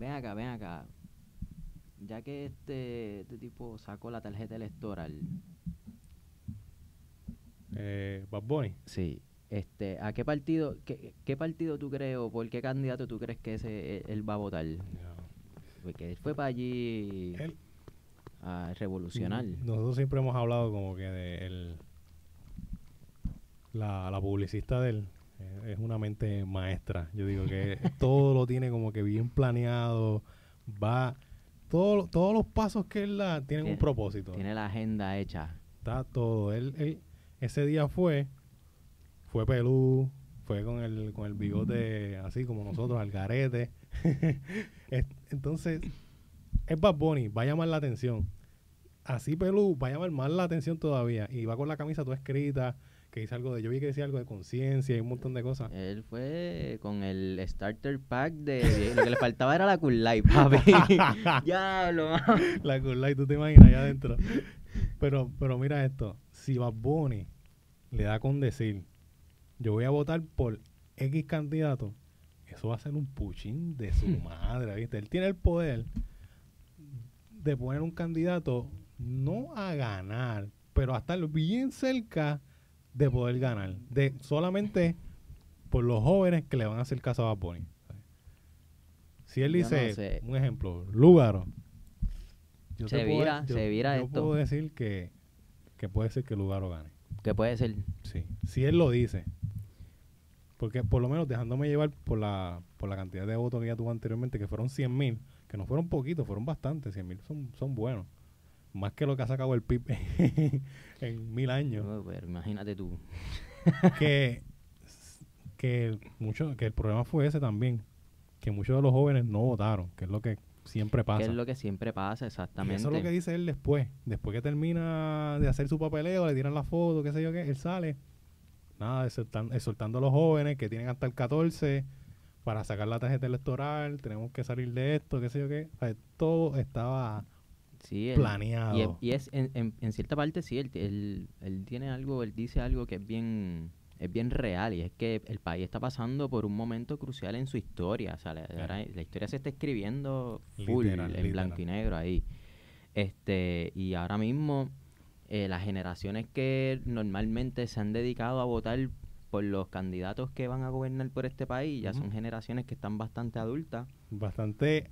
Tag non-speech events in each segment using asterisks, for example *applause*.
ven acá, ven acá. Ya que este, este tipo sacó la tarjeta electoral, Eh, Bad Bunny. sí, este, ¿a qué partido, qué, qué partido tú crees o por qué candidato tú crees que ese él, él va a votar? Porque él fue para allí Él- a revolucionar. Nosotros siempre hemos hablado como que de el, la, la publicista de él es una mente maestra. Yo digo que todo lo tiene como que bien planeado, va todo, todos los pasos que él da tienen un Tiene- propósito. Tiene la agenda hecha. Está todo. Él, él ese día fue, fue pelú, fue con el, con el bigote así como nosotros, al garete. *laughs* Es- Entonces, es Bad Bunny, va a llamar la atención. Así pelú, va a llamar más la atención todavía. Y va con la camisa toda escrita, que dice algo de, yo vi que decía algo de conciencia y un montón de cosas. Él fue con el starter pack de... Lo que le faltaba era la Cool Light, *laughs* papi. *laughs* Diablo, *laughs* la Cool Light, tú te imaginas allá adentro. Pero, pero mira esto, si Bad Bunny le da con decir, yo voy a votar por X candidato, eso va a ser un puchín de su madre, ¿viste? Él tiene el poder de poner un candidato no a ganar, pero a estar bien cerca de poder ganar, de solamente por los jóvenes que le van a hacer caso a Bad Bunny. Si él no dice, sé. un ejemplo, Lúgaro, yo Se te puedo- vira, yo- se vira yo esto. puedo decir que, que puede ser que Lugaro gane. Que puede ser... Sí. Si él lo dice. Porque por lo menos dejándome llevar por la, por la cantidad de votos que ya tuvo anteriormente, que fueron 100 mil, que no fueron poquitos, fueron bastantes, 100 mil son, son buenos. Más que lo que ha sacado el PIB *laughs* en mil años. Pero imagínate tú. *laughs* que, que, mucho, que el problema fue ese también. Que muchos de los jóvenes no votaron, que es lo que siempre pasa. Que es lo que siempre pasa, Y exactamente. eso es lo que dice él después. Después que termina de hacer su papeleo, le tiran la foto, qué sé yo qué, él sale. Nada, exhortan- exhortando a los jóvenes que tienen hasta el 14 para sacar la tarjeta electoral, tenemos que salir de esto, qué sé yo qué. O sea, todo estaba Sí, planeado. Y es, y es en, en- en cierta parte sí, él, él, él tiene algo, él dice algo que es bien, es bien real y es que el país está pasando por un momento crucial en su historia. O sea, la, Claro. ahora la historia se está escribiendo full, Literal, en blanco y negro ahí. Este, y ahora mismo eh, las generaciones que normalmente se han dedicado a votar por los candidatos que van a gobernar por este país ya son generaciones que están bastante adultas. Bastante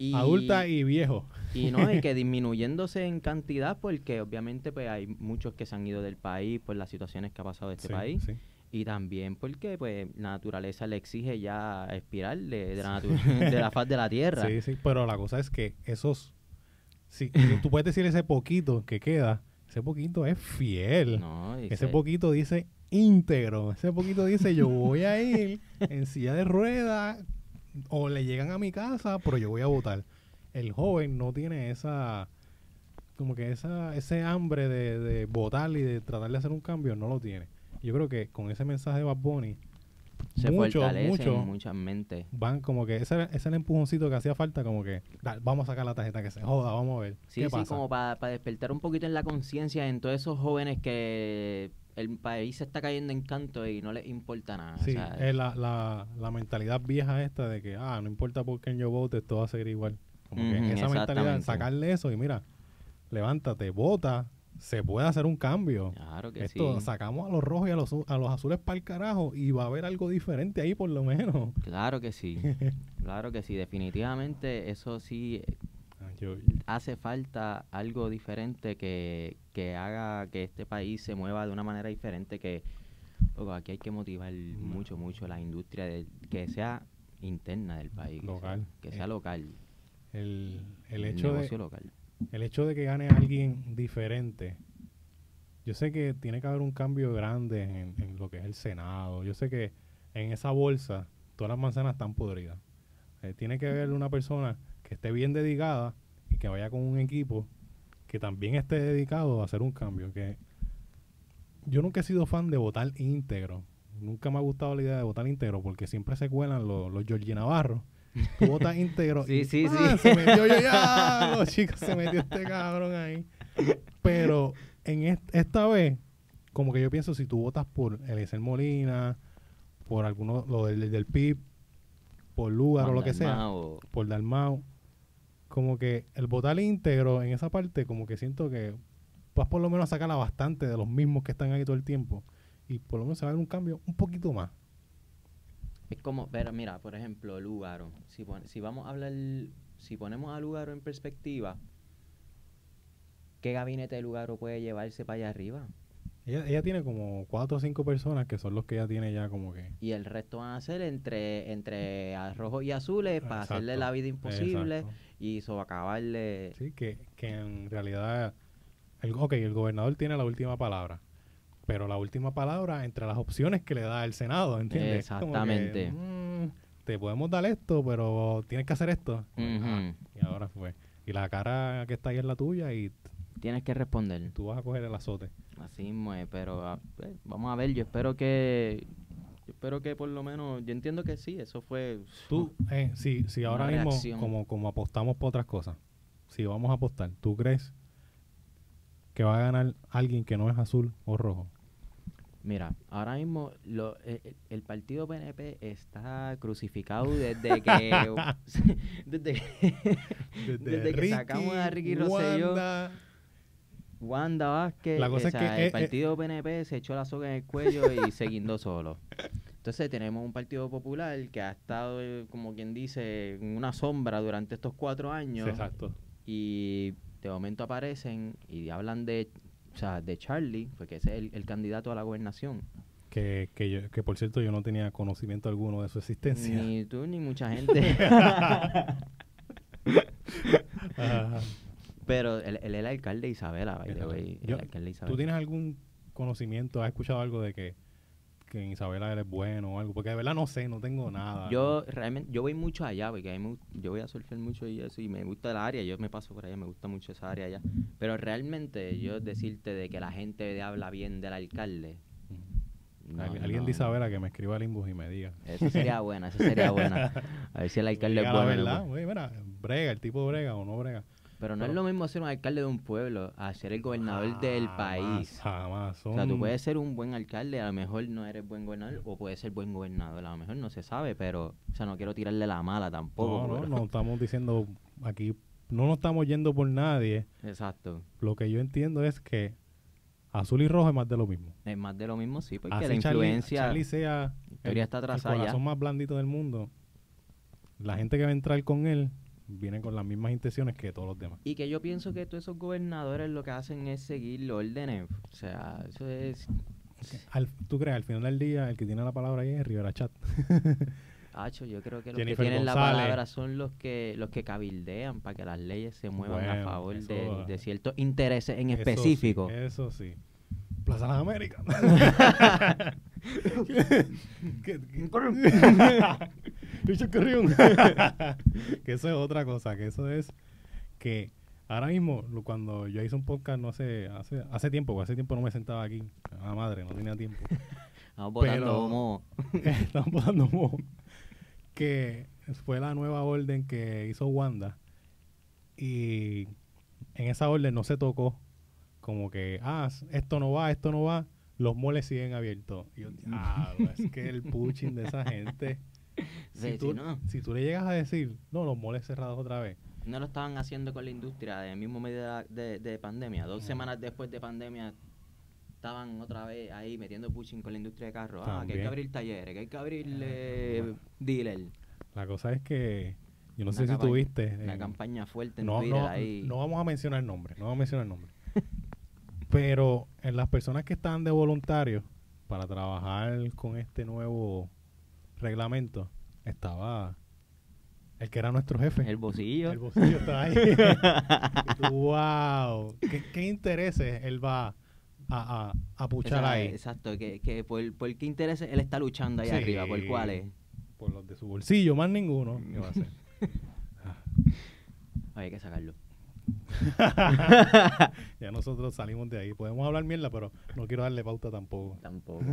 Y, adulta y viejo. y no, y que *laughs* disminuyéndose en cantidad porque obviamente pues hay muchos que se han ido del país por las situaciones que ha pasado este Sí, país sí. y también porque pues la naturaleza le exige ya expirar de, de la, de la faz de la *laughs* tierra. Sí, sí, pero la cosa es que esos, sí, tú puedes decir ese poquito que queda, ese poquito es fiel. No, Ese se- poquito dice íntegro. Ese poquito dice yo voy a ir en silla de ruedas o le llegan a mi casa, pero yo voy a votar. El joven no tiene esa como que esa ese hambre de, de votar y de tratar de hacer un cambio, no lo tiene. Yo creo que con ese mensaje de Bad Bunny se muchos, fortalece muchos en muchas mentes. van como que ese, ese es el empujoncito que hacía falta, como que "Dale, vamos a sacar la tarjeta que se joda, vamos a ver. Sí, ¿Qué sí, pasa? como para despertar un poquito en la conciencia en todos esos jóvenes que el país se está cayendo en canto y no les importa nada. o Sí, sea, es la, la, la mentalidad vieja esta de que, ah, no importa por quién yo vote, todo va a seguir igual. Como que esa mentalidad, sacarle eso y mira, levántate, vota, se puede hacer un cambio. claro que Esto, sí. sacamos a los rojos y a los, a los azules para el carajo y va a haber algo diferente ahí por lo menos. Claro que sí. *laughs* claro que sí. Definitivamente eso sí yo- hace falta algo diferente que, que haga que este país se mueva de una manera diferente que loco, aquí hay que motivar mucho, mucho la industria de, que sea interna del país. que sea- Local. Que sea, Eh, local. el, el el hecho de, negocio local. el hecho de que gane alguien diferente, yo sé que tiene que haber un cambio grande en, en lo que es el Senado. Yo sé que en esa bolsa todas las manzanas están podridas. Eh, tiene que haber una persona que esté bien dedicada y que vaya con un equipo que también esté dedicado a hacer un cambio. Que yo nunca he sido fan de votar íntegro. Nunca me ha gustado la idea de votar íntegro porque siempre se cuelan los, los Georgie Navarro. Tú votas íntegro. *laughs* Sí, y, sí, "Ah, sí. Se metió yo ya. *laughs* Los chicos, se metió este cabrón ahí. Pero en est- esta vez, como que yo pienso, si tú votas por Eliezer Molina, por alguno, lo del, del PIB, por lugar o lo que sea, por Dalmau, como que el votar íntegro en esa parte, como que siento que vas por lo menos a sacar a bastante de los mismos que están ahí todo el tiempo. Y por lo menos se va a ver un cambio un poquito más. Es como, pero mira, por ejemplo, Lugaro. Si, si vamos a hablar, si ponemos a Lugaro en perspectiva, ¿qué gabinete de Lugaro puede llevarse para allá arriba? Ella, ella tiene como cuatro o cinco personas que son los que ella tiene ya como que... Y el resto van a ser entre, entre rojos y azules para hacerle Exacto, la vida imposible exacto. y sobacabarle. Sí, que, que en realidad, el, ok, el gobernador tiene la última palabra, pero la última palabra entre las opciones que le da el Senado, ¿entiendes? Que, Exactamente. mm, te podemos dar esto, pero tienes que hacer esto. Ah, Ujú. y ahora fue. Y la cara que está ahí es la tuya y Tienes que responder. tú vas a coger el azote. Así mismo es, pero ah, pues, vamos a ver, yo espero que. Yo espero que por lo menos. Yo entiendo que sí, eso fue. Tú, eh, si, si ahora mismo, reacción. como, como apostamos por otras cosas, si vamos a apostar, ¿tú crees que va a ganar alguien que no es azul o rojo? Mira, ahora mismo lo, el, el- el partido PNP está crucificado desde que. *laughs* *laughs* desde que, desde que sacamos a Ricky Rosselló. Wanda, Wanda Vázquez, La cosa o es sea, que, el eh, eh, partido PNP se echó la soga en el cuello y se guindó solo. Entonces tenemos un partido popular que ha estado, eh, como quien dice, en una sombra durante estos cuatro años Exacto. y de momento aparecen y hablan de, o sea, de Charlie, porque ese es el, el candidato a la gobernación. Que, que, yo- que por cierto yo no tenía conocimiento alguno de su existencia. Ni tú ni mucha *laughs* gente. Ajá. Pero él, él es el alcalde de Isabela, by the Yo- way, el alcalde de ¿Tú Isabela. tienes algún conocimiento, has escuchado algo de que, que en Isabela él es bueno o algo? Porque de verdad no sé, no tengo nada. Yo realmente, yo voy mucho allá, porque a mí me gust- yo voy a surfear mucho y eso, y me gusta el área, yo me paso por allá, me gusta mucho esa área allá. Pero realmente yo decirte de que la gente habla bien del alcalde, no, Al- Alguien no, de Isabela que me escriba al inbox y me diga. Eso sería buena, eso sería buena. A ver si el *laughs* alcalde es Diga la bueno. verdad, mira, brega, el tipo brega o no brega. Pero no es lo mismo ser un alcalde de un pueblo a ser el gobernador del país. Jamás. O sea, tú son- puedes ser un buen alcalde, a lo mejor no eres buen gobernador, o puedes ser buen gobernador, a lo mejor no se sabe, pero, o sea, no quiero tirarle la mala tampoco. No, no, no estamos diciendo aquí, no nos estamos yendo por nadie. Exacto. Lo que yo entiendo es que azul y rojo es más de lo mismo. Es más de lo mismo, sí, porque Así la Charlie- influencia, Charlie sea historia está el ya. corazón más blandito del mundo. La gente que va a entrar con él viene con las mismas intenciones que todos los demás. Y que yo pienso que todos esos gobernadores lo que hacen es seguir órdenes. O sea, eso es... Al- ¿Tú crees? Al final del día, el que tiene la palabra ahí es Rivera Chat. *laughs* Hacho, yo creo que los Jennifer que tienen la palabra son los que los que cabildean para que las leyes se muevan a favor eso- de, de ciertos intereses en Eso sí, específico. Eso sí. Plaza Las Américas. *laughs* *laughs* ¿Qué- qué- Richard Carrión. que eso es otra cosa, que eso es que ahora mismo, cuando yo hice un podcast, no sé, hace, hace tiempo, porque hace tiempo no me sentaba aquí, a la madre, no tenía tiempo. *laughs* *laughs* Estamos botando humo. Estamos botando moho. Que fue la nueva orden que hizo Wanda. Y en esa orden no se tocó como que, ah, esto no va, esto no va. Los moles siguen abiertos. Y yo, diablo, es que el pushing de esa gente. *laughs* Si tú, ¿no? si tú le llegas a decir, no, los moles cerrados otra vez. No lo estaban haciendo con la industria en el mismo medio de, la- de- de pandemia. Dos No. semanas después de pandemia estaban otra vez ahí metiendo pushing con la industria de carros. Ah, que hay que abrir talleres, que hay que abrir eh, dealer. La cosa es que, yo no Una sé si tuviste. Una campaña fuerte en no, Twitter no, ahí. no vamos a mencionar nombres, no vamos a mencionar nombres. *laughs* Pero en las personas que estaban de voluntarios para trabajar con este nuevo reglamento, estaba el que era nuestro jefe. El bolsillo. El bolsillo estaba ahí. *laughs* Wow, ¿qué, qué intereses él va a, a, a puchar ahí? Exacto, que, que por, por qué intereses él está luchando ahí Sí. arriba, por cuáles. Por los de su bolsillo, más ninguno. ¿Qué va a hacer? *laughs* Hay que sacarlo. *laughs* ya nosotros salimos de ahí. Podemos hablar mierda, pero no quiero darle pauta tampoco. Tampoco.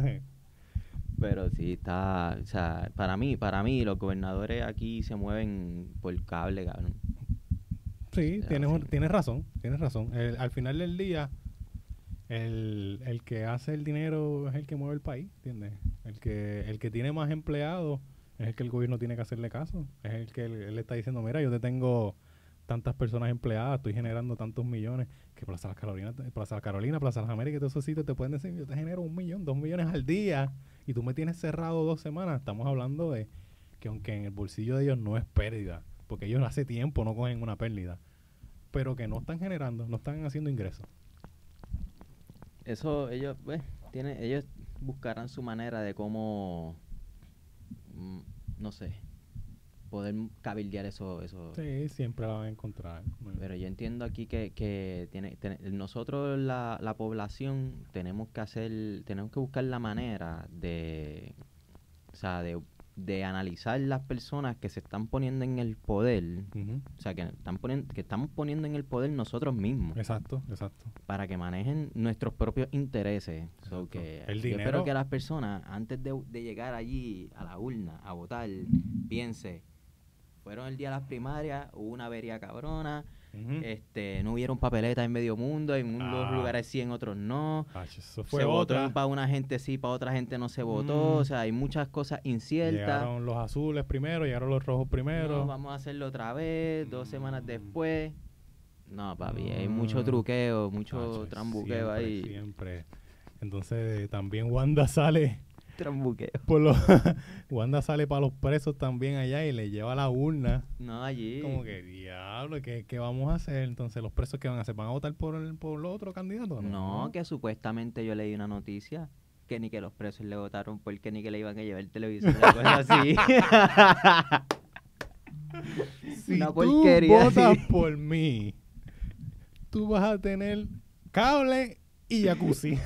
Pero sí está, o sea, para mí, para mí los gobernadores aquí se mueven por cable, cabrón. Sí, tienes, sí. tienes razón, tienes razón. El- al final del día, el, el que hace el dinero es el que mueve el país, ¿entiendes? El que, el que tiene más empleados Es el que el gobierno tiene que hacerle caso. Es el que él le está diciendo, mira, yo te tengo tantas personas empleadas, estoy generando tantos millones, que Plaza Las Carolinas, Plaza Las Carolina, Plaza Las Américas todos esos sitios te pueden decir, yo te genero un millón, dos millones al día, y tú me tienes cerrado dos semanas. Estamos hablando de que aunque en el bolsillo de ellos no es pérdida, porque ellos hace tiempo no cogen una pérdida, pero que no están generando, no están haciendo ingresos. Eso, ellos, pues, tiene, ellos buscarán su manera de cómo, mm, no sé, poder cabildear eso. eso. Sí, siempre la van a encontrar. Pero yo entiendo aquí que, que tiene, nosotros, la, la población, tenemos que hacer, tenemos que buscar la manera de, o sea, de, de analizar las personas que se están poniendo en el poder, o sea, que, están poniendo, que estamos poniendo en el poder nosotros mismos Exacto, exacto. para que manejen nuestros propios intereses. So que El yo espero que las personas, antes de, de llegar allí a la urna a votar, piense, fueron el día de las primarias, hubo una avería cabrona, este, no hubieron papeletas en medio mundo, en unos Ah. lugares sí, en otros no. Ach, eso fue se otra. votó para una gente sí, para otra gente no se votó. Mm. O sea, hay muchas cosas inciertas. Llegaron los azules primero, llegaron los rojos primero. No, vamos a hacerlo otra vez, dos semanas Mm. después. No, papi, hay mucho Ah. truqueo, mucho trambuqueo siempre, ahí. Siempre. Entonces también Wanda sale Trambuqueo. por los *laughs* Wanda sale para los presos también allá y le lleva la urna. No, allí. Como que diablo, ¿qué, qué vamos a hacer? Entonces los presos que van a hacer, ¿van a votar por el, por los otros candidatos? No, que supuestamente yo leí una noticia que ni que los presos le votaron porque ni que le iban a llevar el televisor, así. *laughs* *laughs* si una tú votas así. por mí, tú vas a tener cable y jacuzzi.